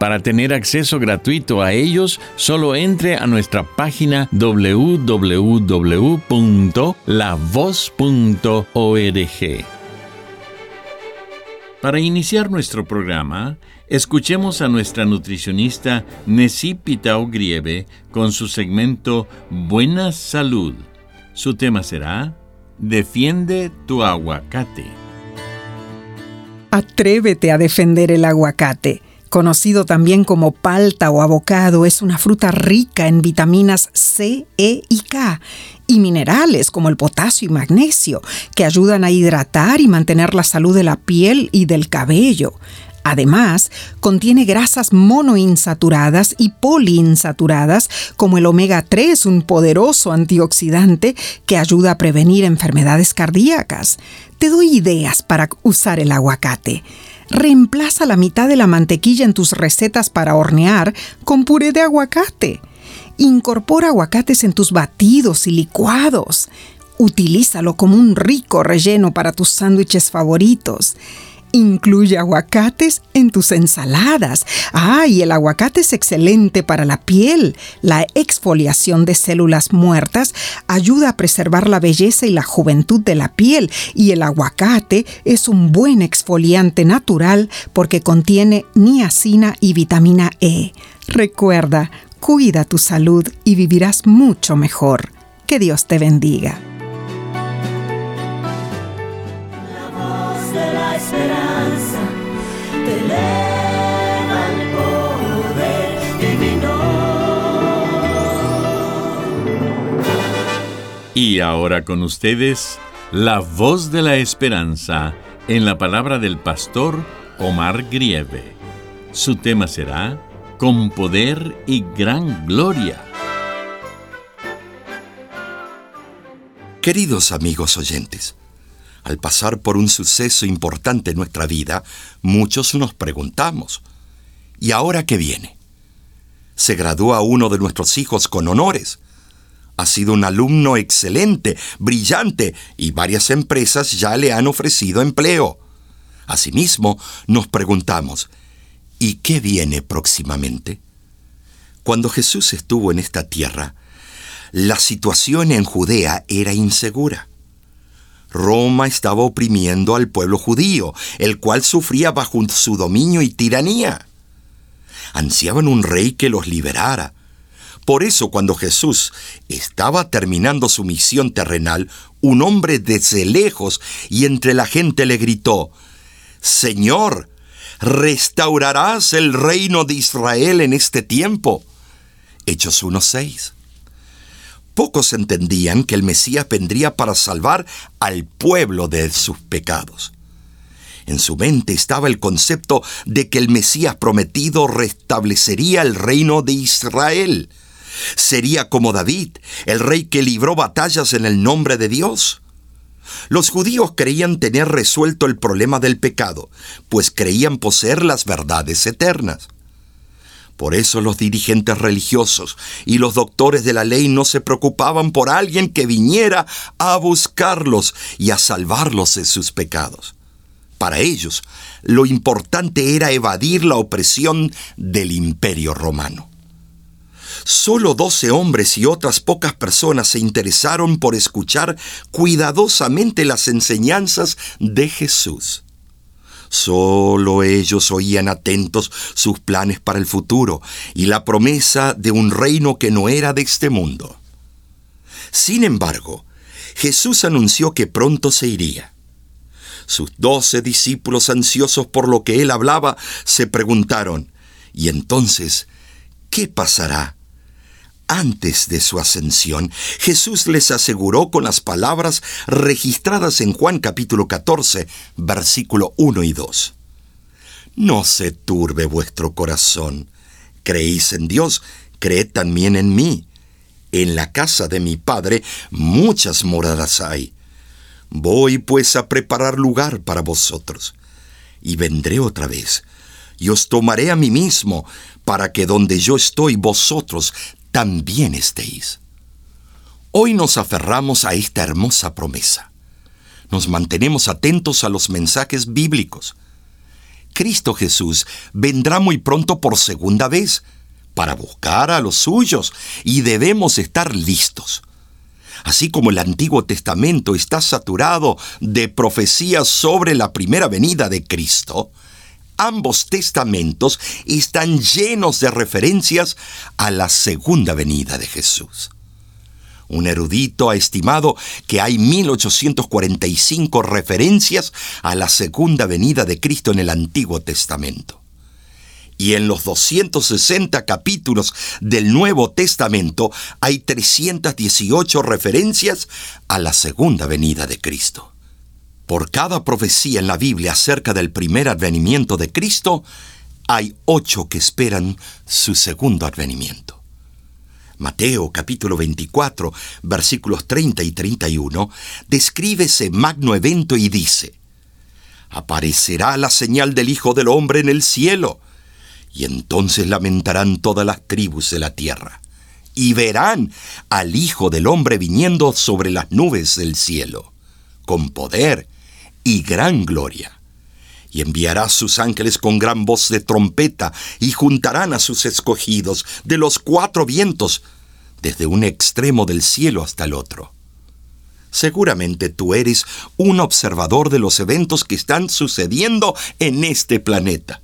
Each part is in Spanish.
Para tener acceso gratuito a ellos, solo entre a nuestra página www.lavoz.org. Para iniciar nuestro programa, escuchemos a nuestra nutricionista Nessie Pitao Grieve con su segmento Buena Salud. Su tema será Defiende tu aguacate. Atrévete a defender el aguacate conocido también como palta o abocado, es una fruta rica en vitaminas C, E y K y minerales como el potasio y magnesio, que ayudan a hidratar y mantener la salud de la piel y del cabello. Además, contiene grasas monoinsaturadas y poliinsaturadas como el omega 3, un poderoso antioxidante que ayuda a prevenir enfermedades cardíacas. Te doy ideas para usar el aguacate. Reemplaza la mitad de la mantequilla en tus recetas para hornear con puré de aguacate. Incorpora aguacates en tus batidos y licuados. Utilízalo como un rico relleno para tus sándwiches favoritos. Incluye aguacates en tus ensaladas. Ah, el aguacate es excelente para la piel. La exfoliación de células muertas ayuda a preservar la belleza y la juventud de la piel. Y el aguacate es un buen exfoliante natural porque contiene niacina y vitamina E. Recuerda, cuida tu salud y vivirás mucho mejor. Que Dios te bendiga. Y ahora con ustedes, la voz de la esperanza en la palabra del pastor Omar Grieve. Su tema será Con poder y gran gloria. Queridos amigos oyentes, al pasar por un suceso importante en nuestra vida, muchos nos preguntamos, ¿y ahora qué viene? Se gradúa uno de nuestros hijos con honores ha sido un alumno excelente, brillante, y varias empresas ya le han ofrecido empleo. Asimismo, nos preguntamos, ¿y qué viene próximamente? Cuando Jesús estuvo en esta tierra, la situación en Judea era insegura. Roma estaba oprimiendo al pueblo judío, el cual sufría bajo su dominio y tiranía. Ansiaban un rey que los liberara, por eso cuando Jesús estaba terminando su misión terrenal, un hombre desde lejos y entre la gente le gritó, Señor, ¿restaurarás el reino de Israel en este tiempo? Hechos 1.6. Pocos entendían que el Mesías vendría para salvar al pueblo de sus pecados. En su mente estaba el concepto de que el Mesías prometido restablecería el reino de Israel Sería como David, el rey que libró batallas en el nombre de Dios. Los judíos creían tener resuelto el problema del pecado, pues creían poseer las verdades eternas. Por eso los dirigentes religiosos y los doctores de la ley no se preocupaban por alguien que viniera a buscarlos y a salvarlos de sus pecados. Para ellos, lo importante era evadir la opresión del imperio romano. Solo doce hombres y otras pocas personas se interesaron por escuchar cuidadosamente las enseñanzas de Jesús. Solo ellos oían atentos sus planes para el futuro y la promesa de un reino que no era de este mundo. Sin embargo, Jesús anunció que pronto se iría. Sus doce discípulos ansiosos por lo que él hablaba se preguntaron, ¿y entonces qué pasará? Antes de su ascensión, Jesús les aseguró con las palabras registradas en Juan capítulo 14, versículo 1 y 2. No se turbe vuestro corazón. Creéis en Dios, creed también en mí. En la casa de mi Padre muchas moradas hay. Voy pues a preparar lugar para vosotros. Y vendré otra vez, y os tomaré a mí mismo, para que donde yo estoy vosotros también estéis. Hoy nos aferramos a esta hermosa promesa. Nos mantenemos atentos a los mensajes bíblicos. Cristo Jesús vendrá muy pronto por segunda vez para buscar a los suyos y debemos estar listos. Así como el Antiguo Testamento está saturado de profecías sobre la primera venida de Cristo, ambos testamentos están llenos de referencias a la segunda venida de Jesús. Un erudito ha estimado que hay 1845 referencias a la segunda venida de Cristo en el Antiguo Testamento. Y en los 260 capítulos del Nuevo Testamento hay 318 referencias a la segunda venida de Cristo. Por cada profecía en la Biblia acerca del primer advenimiento de Cristo, hay ocho que esperan su segundo advenimiento. Mateo capítulo 24, versículos 30 y 31, describe ese magno evento y dice, Aparecerá la señal del Hijo del Hombre en el cielo, y entonces lamentarán todas las tribus de la tierra, y verán al Hijo del Hombre viniendo sobre las nubes del cielo, con poder y gran gloria. Y enviará sus ángeles con gran voz de trompeta, y juntarán a sus escogidos de los cuatro vientos, desde un extremo del cielo hasta el otro. Seguramente tú eres un observador de los eventos que están sucediendo en este planeta.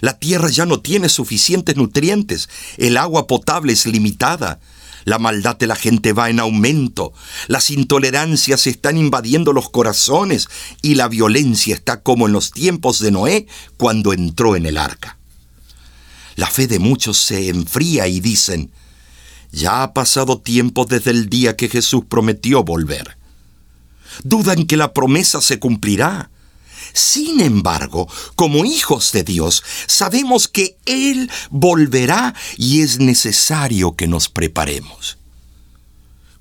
La Tierra ya no tiene suficientes nutrientes, el agua potable es limitada, la maldad de la gente va en aumento, las intolerancias están invadiendo los corazones y la violencia está como en los tiempos de Noé cuando entró en el arca. La fe de muchos se enfría y dicen, ya ha pasado tiempo desde el día que Jesús prometió volver. Dudan que la promesa se cumplirá. Sin embargo, como hijos de Dios, sabemos que Él volverá y es necesario que nos preparemos.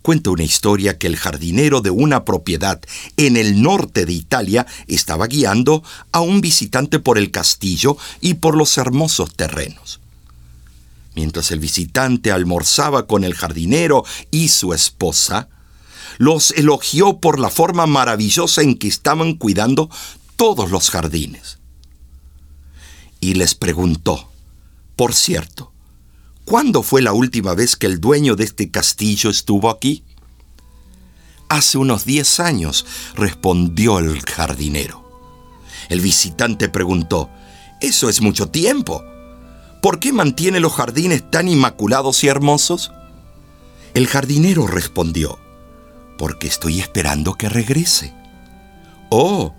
Cuenta una historia que el jardinero de una propiedad en el norte de Italia estaba guiando a un visitante por el castillo y por los hermosos terrenos. Mientras el visitante almorzaba con el jardinero y su esposa, los elogió por la forma maravillosa en que estaban cuidando todos los jardines. Y les preguntó, por cierto, ¿cuándo fue la última vez que el dueño de este castillo estuvo aquí? Hace unos diez años, respondió el jardinero. El visitante preguntó, Eso es mucho tiempo. ¿Por qué mantiene los jardines tan inmaculados y hermosos? El jardinero respondió, Porque estoy esperando que regrese. Oh,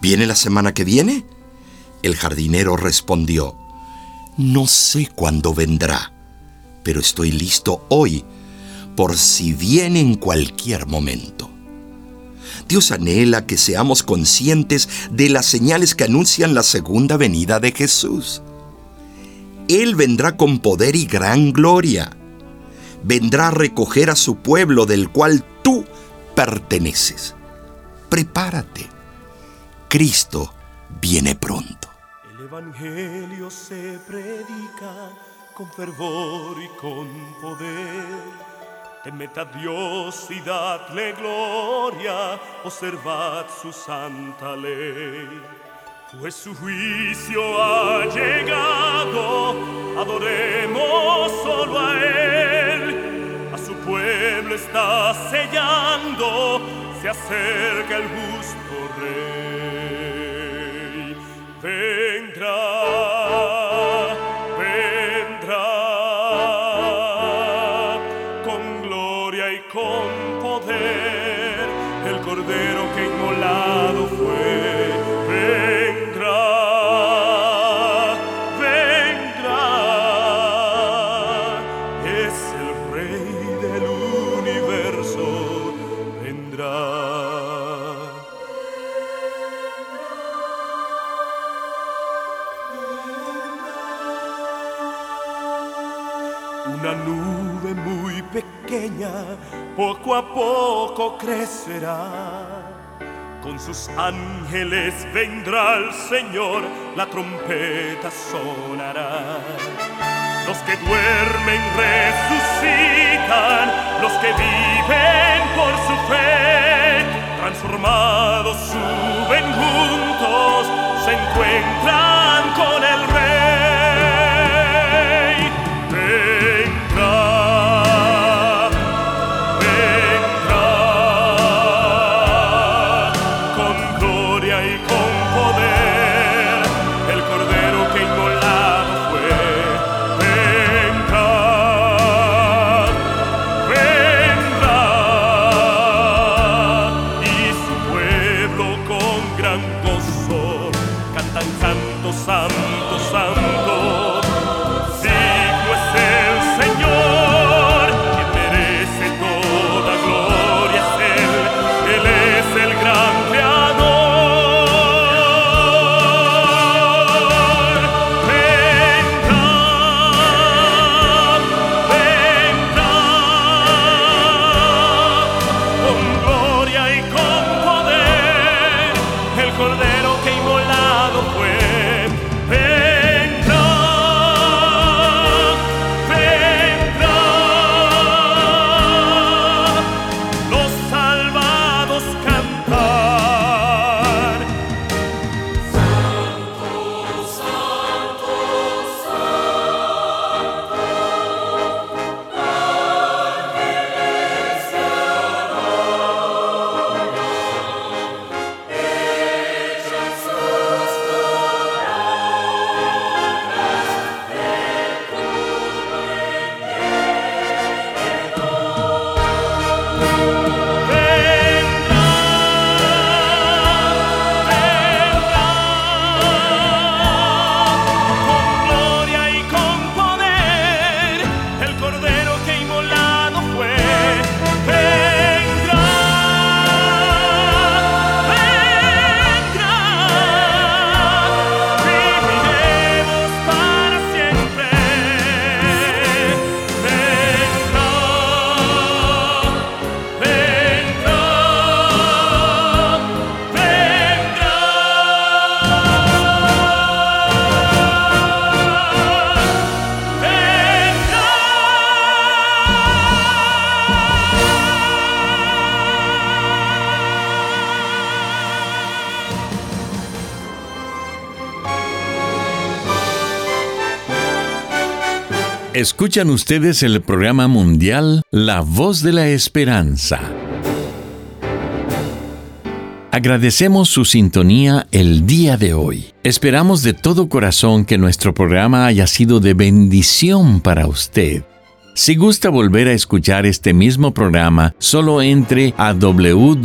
¿Viene la semana que viene? El jardinero respondió, No sé cuándo vendrá, pero estoy listo hoy por si viene en cualquier momento. Dios anhela que seamos conscientes de las señales que anuncian la segunda venida de Jesús. Él vendrá con poder y gran gloria. Vendrá a recoger a su pueblo del cual tú perteneces. Prepárate. Cristo viene pronto. El Evangelio se predica con fervor y con poder. Temed a Dios y dadle gloria, observad su santa ley. Pues su juicio ha llegado, adoremos solo a Él. A su pueblo está sellando, se acerca el justo Rey. Poco a poco crecerá. Con sus ángeles vendrá el Señor, la trompeta sonará. Los que duermen resucitan, los que viven por su fe, transformados suben juntos, se encuentran con el Jesus Escuchan ustedes el programa mundial La Voz de la Esperanza. Agradecemos su sintonía el día de hoy. Esperamos de todo corazón que nuestro programa haya sido de bendición para usted. Si gusta volver a escuchar este mismo programa, solo entre a www.lavoz.org.